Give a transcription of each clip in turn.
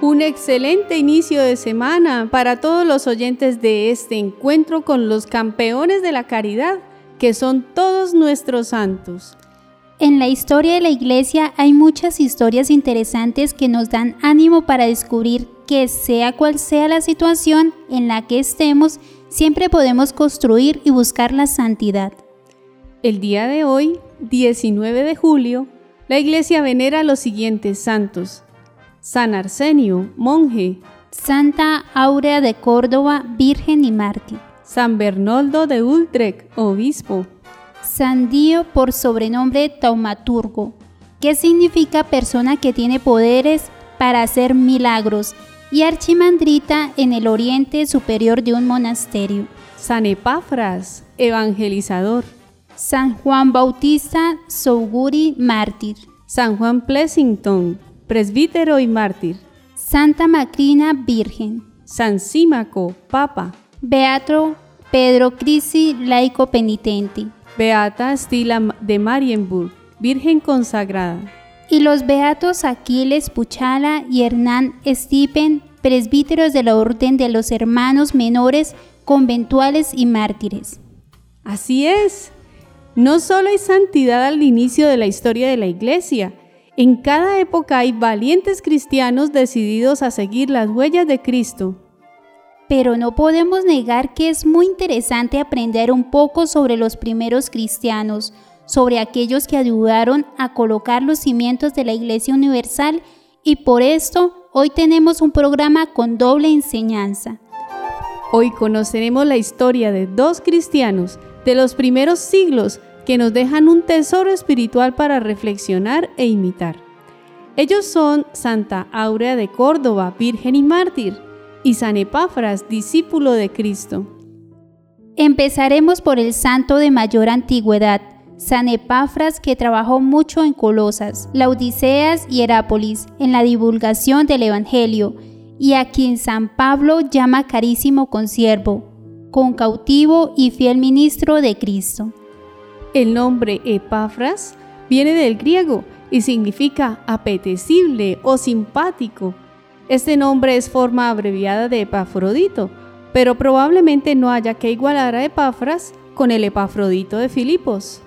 Un excelente inicio de semana para todos los oyentes de este encuentro con los campeones de la caridad, que son todos nuestros santos. En la historia de la iglesia hay muchas historias interesantes que nos dan ánimo para descubrir que sea cual sea la situación en la que estemos, siempre podemos construir y buscar la santidad. El día de hoy, 19 de julio, la iglesia venera a los siguientes santos. San Arsenio, monje. Santa Aurea de Córdoba, virgen y mártir. San Bernoldo de Utrecht, obispo. San Dio por sobrenombre taumaturgo, que significa persona que tiene poderes para hacer milagros, y archimandrita en el oriente superior de un monasterio. San Epafras, evangelizador. San Juan Bautista Souguri, mártir. San Juan Plessington, presbítero y mártir. Santa Macrina, Virgen. San Símaco, Papa. Beato Pedro Crisi, laico penitente. Beata Stila de Marienburg, Virgen consagrada. Y los beatos Aquiles Puchala y Hernán Stipen, presbíteros de la Orden de los Hermanos Menores, conventuales y mártires. Así es. No solo hay santidad al inicio de la historia de la Iglesia, en cada época hay valientes cristianos decididos a seguir las huellas de Cristo. Pero no podemos negar que es muy interesante aprender un poco sobre los primeros cristianos, sobre aquellos que ayudaron a colocar los cimientos de la Iglesia Universal y por esto hoy tenemos un programa con doble enseñanza. Hoy conoceremos la historia de dos cristianos de los primeros siglos que nos dejan un tesoro espiritual para reflexionar e imitar. Ellos son Santa Aurea de Córdoba, Virgen y Mártir, y San Epafras, discípulo de Cristo. Empezaremos por el santo de mayor antigüedad, San Epafras, que trabajó mucho en Colosas, Laodiceas y Herápolis en la divulgación del Evangelio, y a quien San Pablo llama carísimo consiervo, con cautivo y fiel ministro de Cristo. El nombre Epafras viene del griego y significa apetecible o simpático. Este nombre es forma abreviada de Epafrodito, pero probablemente no haya que igualar a Epafras con el Epafrodito de Filipos.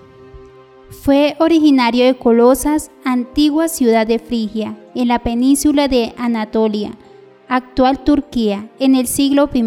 Fue originario de Colosas, antigua ciudad de Frigia, en la península de Anatolia, actual Turquía, en el siglo I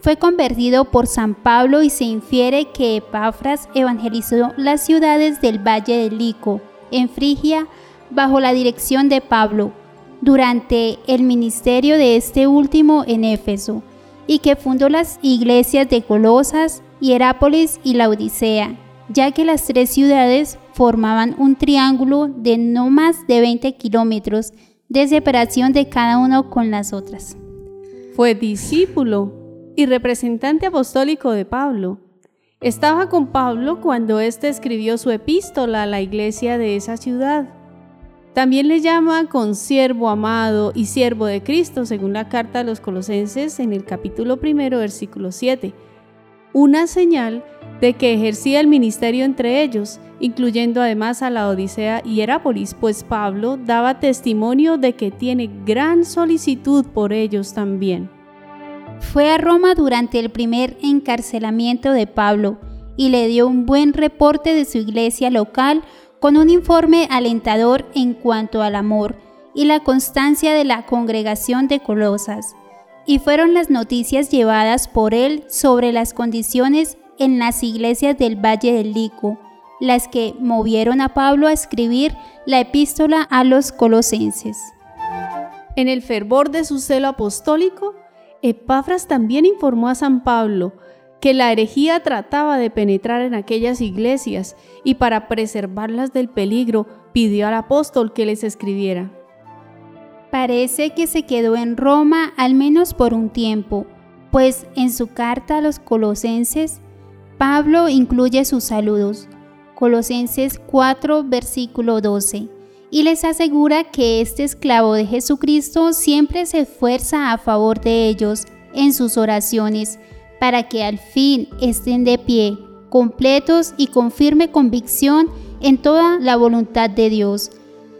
fue convertido por San Pablo y se infiere que Epafras evangelizó las ciudades del Valle del Lico, en Frigia, bajo la dirección de Pablo, durante el ministerio de este último en Éfeso, y que fundó las iglesias de Colosas, Hierápolis y Laodicea, ya que las tres ciudades formaban un triángulo de no más de 20 kilómetros de separación de cada uno con las otras. Fue discípulo y representante apostólico de Pablo. Estaba con Pablo cuando éste escribió su epístola a la iglesia de esa ciudad. También le llama consiervo amado y siervo de Cristo, según la carta a los Colosenses en el capítulo primero, versículo 7. Una señal de que ejercía el ministerio entre ellos, incluyendo además a la Odisea y Herápolis, pues Pablo daba testimonio de que tiene gran solicitud por ellos también. Fue a Roma durante el primer encarcelamiento de Pablo y le dio un buen reporte de su iglesia local con un informe alentador en cuanto al amor y la constancia de la congregación de Colosas. Y fueron las noticias llevadas por él sobre las condiciones en las iglesias del Valle del Lico, las que movieron a Pablo a escribir la epístola a los colosenses. En el fervor de su celo apostólico, Epafras también informó a San Pablo que la herejía trataba de penetrar en aquellas iglesias y para preservarlas del peligro pidió al apóstol que les escribiera. Parece que se quedó en Roma al menos por un tiempo, pues en su carta a los colosenses, Pablo incluye sus saludos. Colosenses 4, versículo 12 y les asegura que este esclavo de Jesucristo siempre se esfuerza a favor de ellos en sus oraciones para que al fin estén de pie, completos y con firme convicción en toda la voluntad de Dios,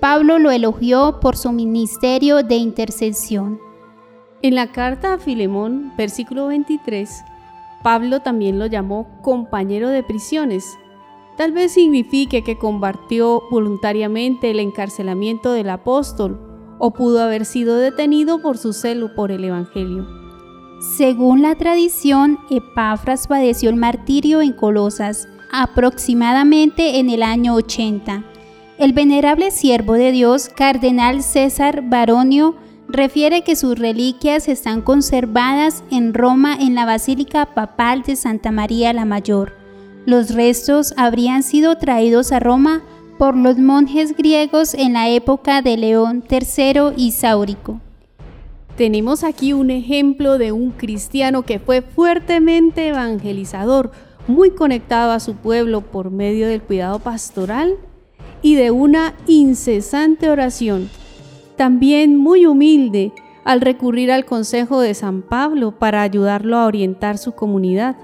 Pablo lo elogió por su ministerio de intercesión. En la carta a Filemón, versículo 23, Pablo también lo llamó compañero de prisiones. Tal vez signifique que combatió voluntariamente el encarcelamiento del apóstol o pudo haber sido detenido por su celo por el Evangelio. Según la tradición, Epafras padeció el martirio en Colosas, aproximadamente en el año 80. El venerable siervo de Dios, cardenal César Baronio, refiere que sus reliquias están conservadas en Roma en la Basílica Papal de Santa María la Mayor. Los restos habrían sido traídos a Roma por los monjes griegos en la época de León III y Sáurico. Tenemos aquí un ejemplo de un cristiano que fue fuertemente evangelizador, muy conectado a su pueblo por medio del cuidado pastoral y de una incesante oración. También muy humilde al recurrir al consejo de San Pablo para ayudarlo a orientar su comunidad.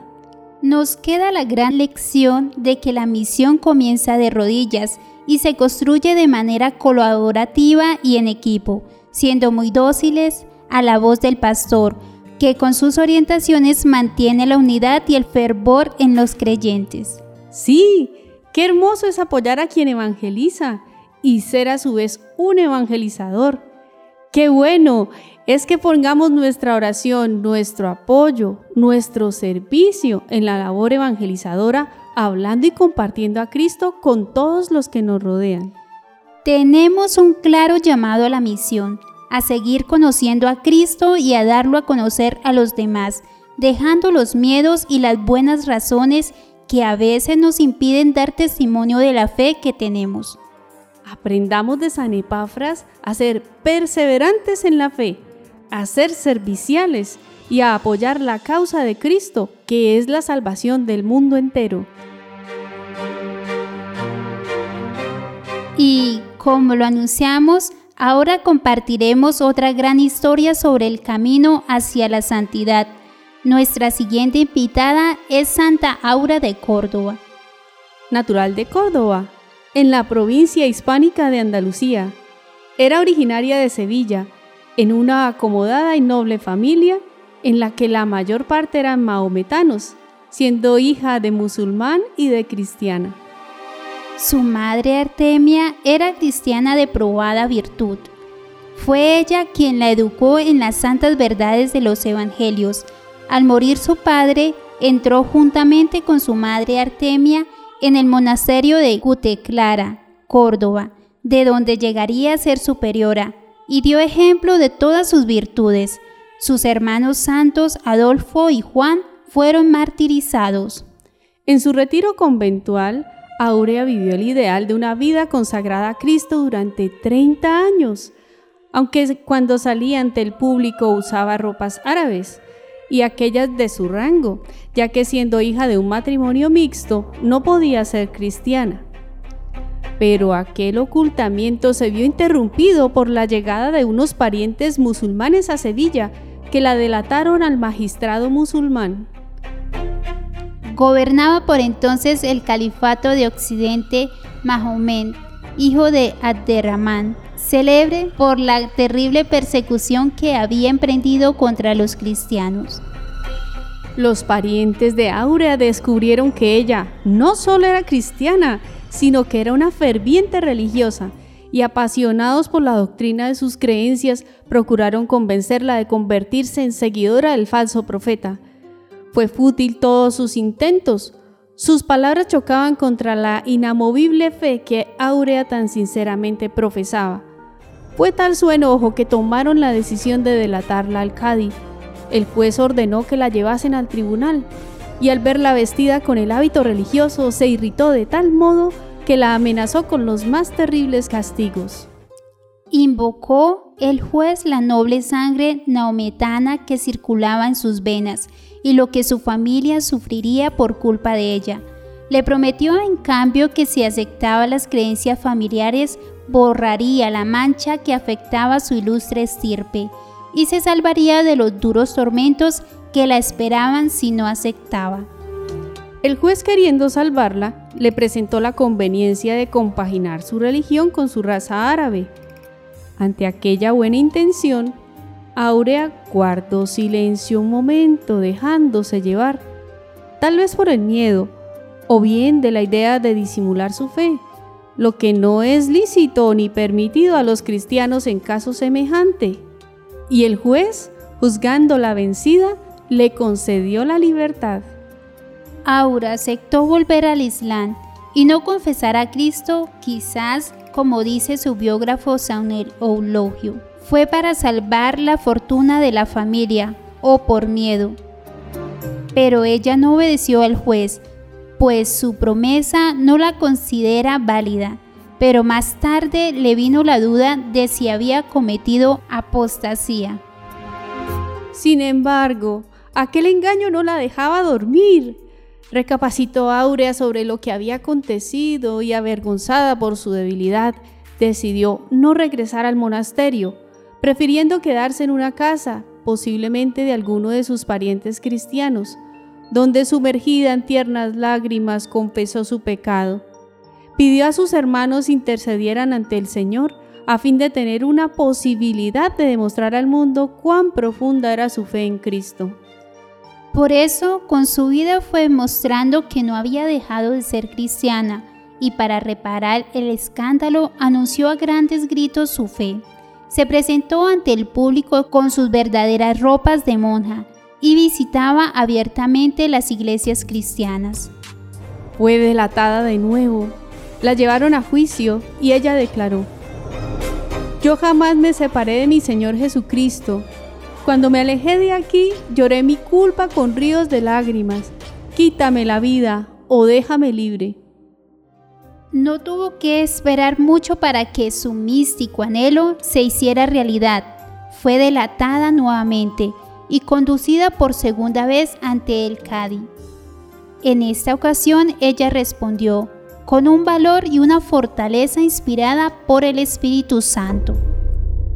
Nos queda la gran lección de que la misión comienza de rodillas y se construye de manera colaborativa y en equipo, siendo muy dóciles, a la voz del pastor, que con sus orientaciones mantiene la unidad y el fervor en los creyentes. Sí, qué hermoso es apoyar a quien evangeliza y ser a su vez un evangelizador. Qué bueno es que pongamos nuestra oración, nuestro apoyo, nuestro servicio en la labor evangelizadora, hablando y compartiendo a Cristo con todos los que nos rodean. Tenemos un claro llamado a la misión a seguir conociendo a Cristo y a darlo a conocer a los demás, dejando los miedos y las buenas razones que a veces nos impiden dar testimonio de la fe que tenemos. Aprendamos de San Epafras a ser perseverantes en la fe, a ser serviciales y a apoyar la causa de Cristo, que es la salvación del mundo entero. Y como lo anunciamos, Ahora compartiremos otra gran historia sobre el camino hacia la santidad. Nuestra siguiente invitada es Santa Aura de Córdoba. Natural de Córdoba, en la provincia hispánica de Andalucía. Era originaria de Sevilla, en una acomodada y noble familia en la que la mayor parte eran mahometanos, siendo hija de musulmán y de cristiana. Su madre Artemia era cristiana de probada virtud. Fue ella quien la educó en las santas verdades de los evangelios. Al morir su padre, entró juntamente con su madre Artemia en el monasterio de Guteclara, Córdoba, de donde llegaría a ser superiora, y dio ejemplo de todas sus virtudes. Sus hermanos santos Adolfo y Juan fueron martirizados. En su retiro conventual, Aurea vivió el ideal de una vida consagrada a Cristo durante 30 años, aunque cuando salía ante el público usaba ropas árabes y aquellas de su rango, ya que siendo hija de un matrimonio mixto no podía ser cristiana. Pero aquel ocultamiento se vio interrumpido por la llegada de unos parientes musulmanes a Sevilla que la delataron al magistrado musulmán. Gobernaba por entonces el califato de Occidente Mahomet, hijo de Abderramán, célebre por la terrible persecución que había emprendido contra los cristianos. Los parientes de Aurea descubrieron que ella no solo era cristiana, sino que era una ferviente religiosa, y apasionados por la doctrina de sus creencias, procuraron convencerla de convertirse en seguidora del falso profeta. Fue fútil todos sus intentos. Sus palabras chocaban contra la inamovible fe que Aurea tan sinceramente profesaba. Fue tal su enojo que tomaron la decisión de delatarla al Cádiz. El juez ordenó que la llevasen al tribunal y al verla vestida con el hábito religioso se irritó de tal modo que la amenazó con los más terribles castigos. Invocó el juez la noble sangre naometana que circulaba en sus venas y lo que su familia sufriría por culpa de ella. Le prometió en cambio que si aceptaba las creencias familiares, borraría la mancha que afectaba su ilustre estirpe y se salvaría de los duros tormentos que la esperaban si no aceptaba. El juez queriendo salvarla, le presentó la conveniencia de compaginar su religión con su raza árabe. Ante aquella buena intención, Aurea guardó silencio un momento dejándose llevar, tal vez por el miedo, o bien de la idea de disimular su fe, lo que no es lícito ni permitido a los cristianos en caso semejante. Y el juez, juzgando la vencida, le concedió la libertad. Aura aceptó volver al Islam y no confesar a Cristo, quizás, como dice su biógrafo Samuel Oulogio, fue para salvar la fortuna de la familia o por miedo. Pero ella no obedeció al juez, pues su promesa no la considera válida, pero más tarde le vino la duda de si había cometido apostasía. Sin embargo, aquel engaño no la dejaba dormir. Recapacitó Áurea sobre lo que había acontecido y avergonzada por su debilidad, decidió no regresar al monasterio, prefiriendo quedarse en una casa, posiblemente de alguno de sus parientes cristianos, donde sumergida en tiernas lágrimas confesó su pecado. Pidió a sus hermanos intercedieran ante el Señor a fin de tener una posibilidad de demostrar al mundo cuán profunda era su fe en Cristo. Por eso, con su vida fue mostrando que no había dejado de ser cristiana y para reparar el escándalo anunció a grandes gritos su fe. Se presentó ante el público con sus verdaderas ropas de monja y visitaba abiertamente las iglesias cristianas. Fue delatada de nuevo. La llevaron a juicio y ella declaró, Yo jamás me separé de mi Señor Jesucristo. Cuando me alejé de aquí, lloré mi culpa con ríos de lágrimas. Quítame la vida o déjame libre. No tuvo que esperar mucho para que su místico anhelo se hiciera realidad. Fue delatada nuevamente y conducida por segunda vez ante el Cadi. En esta ocasión ella respondió con un valor y una fortaleza inspirada por el Espíritu Santo.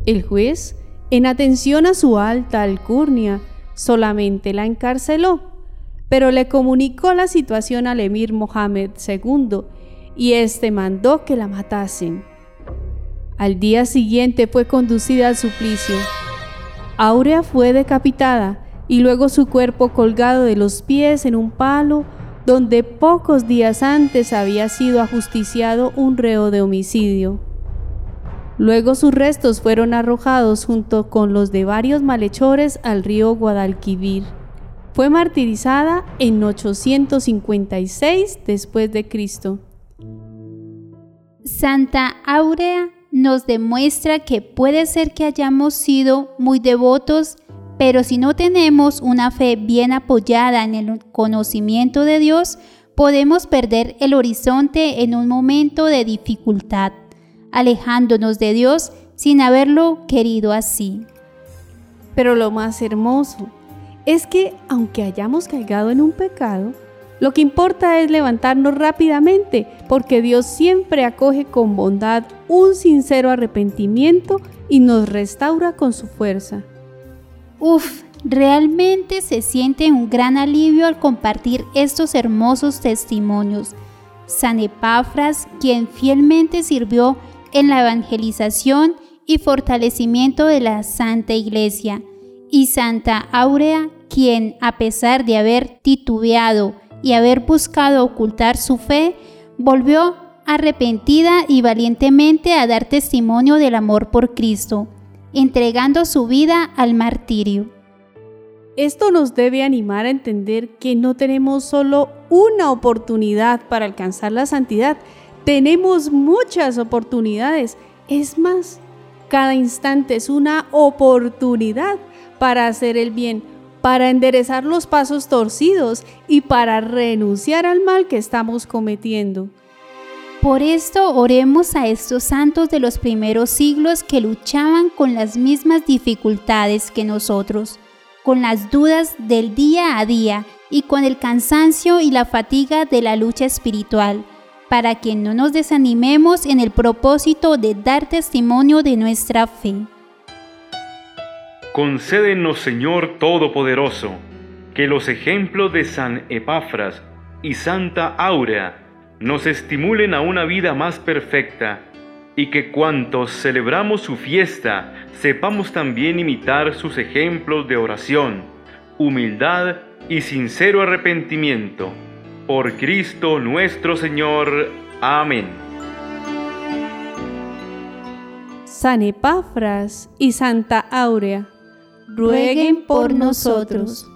El juez, en atención a su alta alcurnia, solamente la encarceló, pero le comunicó la situación al emir Mohammed II y éste mandó que la matasen. Al día siguiente fue conducida al suplicio Aurea fue decapitada y luego su cuerpo colgado de los pies en un palo donde pocos días antes había sido ajusticiado un reo de homicidio. Luego sus restos fueron arrojados junto con los de varios malhechores al río Guadalquivir. Fue martirizada en 856 después de Cristo. Santa Aurea nos demuestra que puede ser que hayamos sido muy devotos, pero si no tenemos una fe bien apoyada en el conocimiento de Dios, podemos perder el horizonte en un momento de dificultad, alejándonos de Dios sin haberlo querido así. Pero lo más hermoso es que aunque hayamos caigado en un pecado, lo que importa es levantarnos rápidamente, porque Dios siempre acoge con bondad un sincero arrepentimiento y nos restaura con su fuerza. Uf, realmente se siente un gran alivio al compartir estos hermosos testimonios. San Epafras, quien fielmente sirvió en la evangelización y fortalecimiento de la Santa Iglesia, y Santa Aurea, quien, a pesar de haber titubeado y haber buscado ocultar su fe, volvió arrepentida y valientemente a dar testimonio del amor por Cristo, entregando su vida al martirio. Esto nos debe animar a entender que no tenemos solo una oportunidad para alcanzar la santidad, tenemos muchas oportunidades. Es más, cada instante es una oportunidad para hacer el bien para enderezar los pasos torcidos y para renunciar al mal que estamos cometiendo. Por esto oremos a estos santos de los primeros siglos que luchaban con las mismas dificultades que nosotros, con las dudas del día a día y con el cansancio y la fatiga de la lucha espiritual, para que no nos desanimemos en el propósito de dar testimonio de nuestra fe. Concédenos, Señor Todopoderoso, que los ejemplos de San Epafras y Santa Áurea nos estimulen a una vida más perfecta y que cuantos celebramos su fiesta sepamos también imitar sus ejemplos de oración, humildad y sincero arrepentimiento. Por Cristo nuestro Señor. Amén. San Epafras y Santa Áurea, rueguen por nosotros.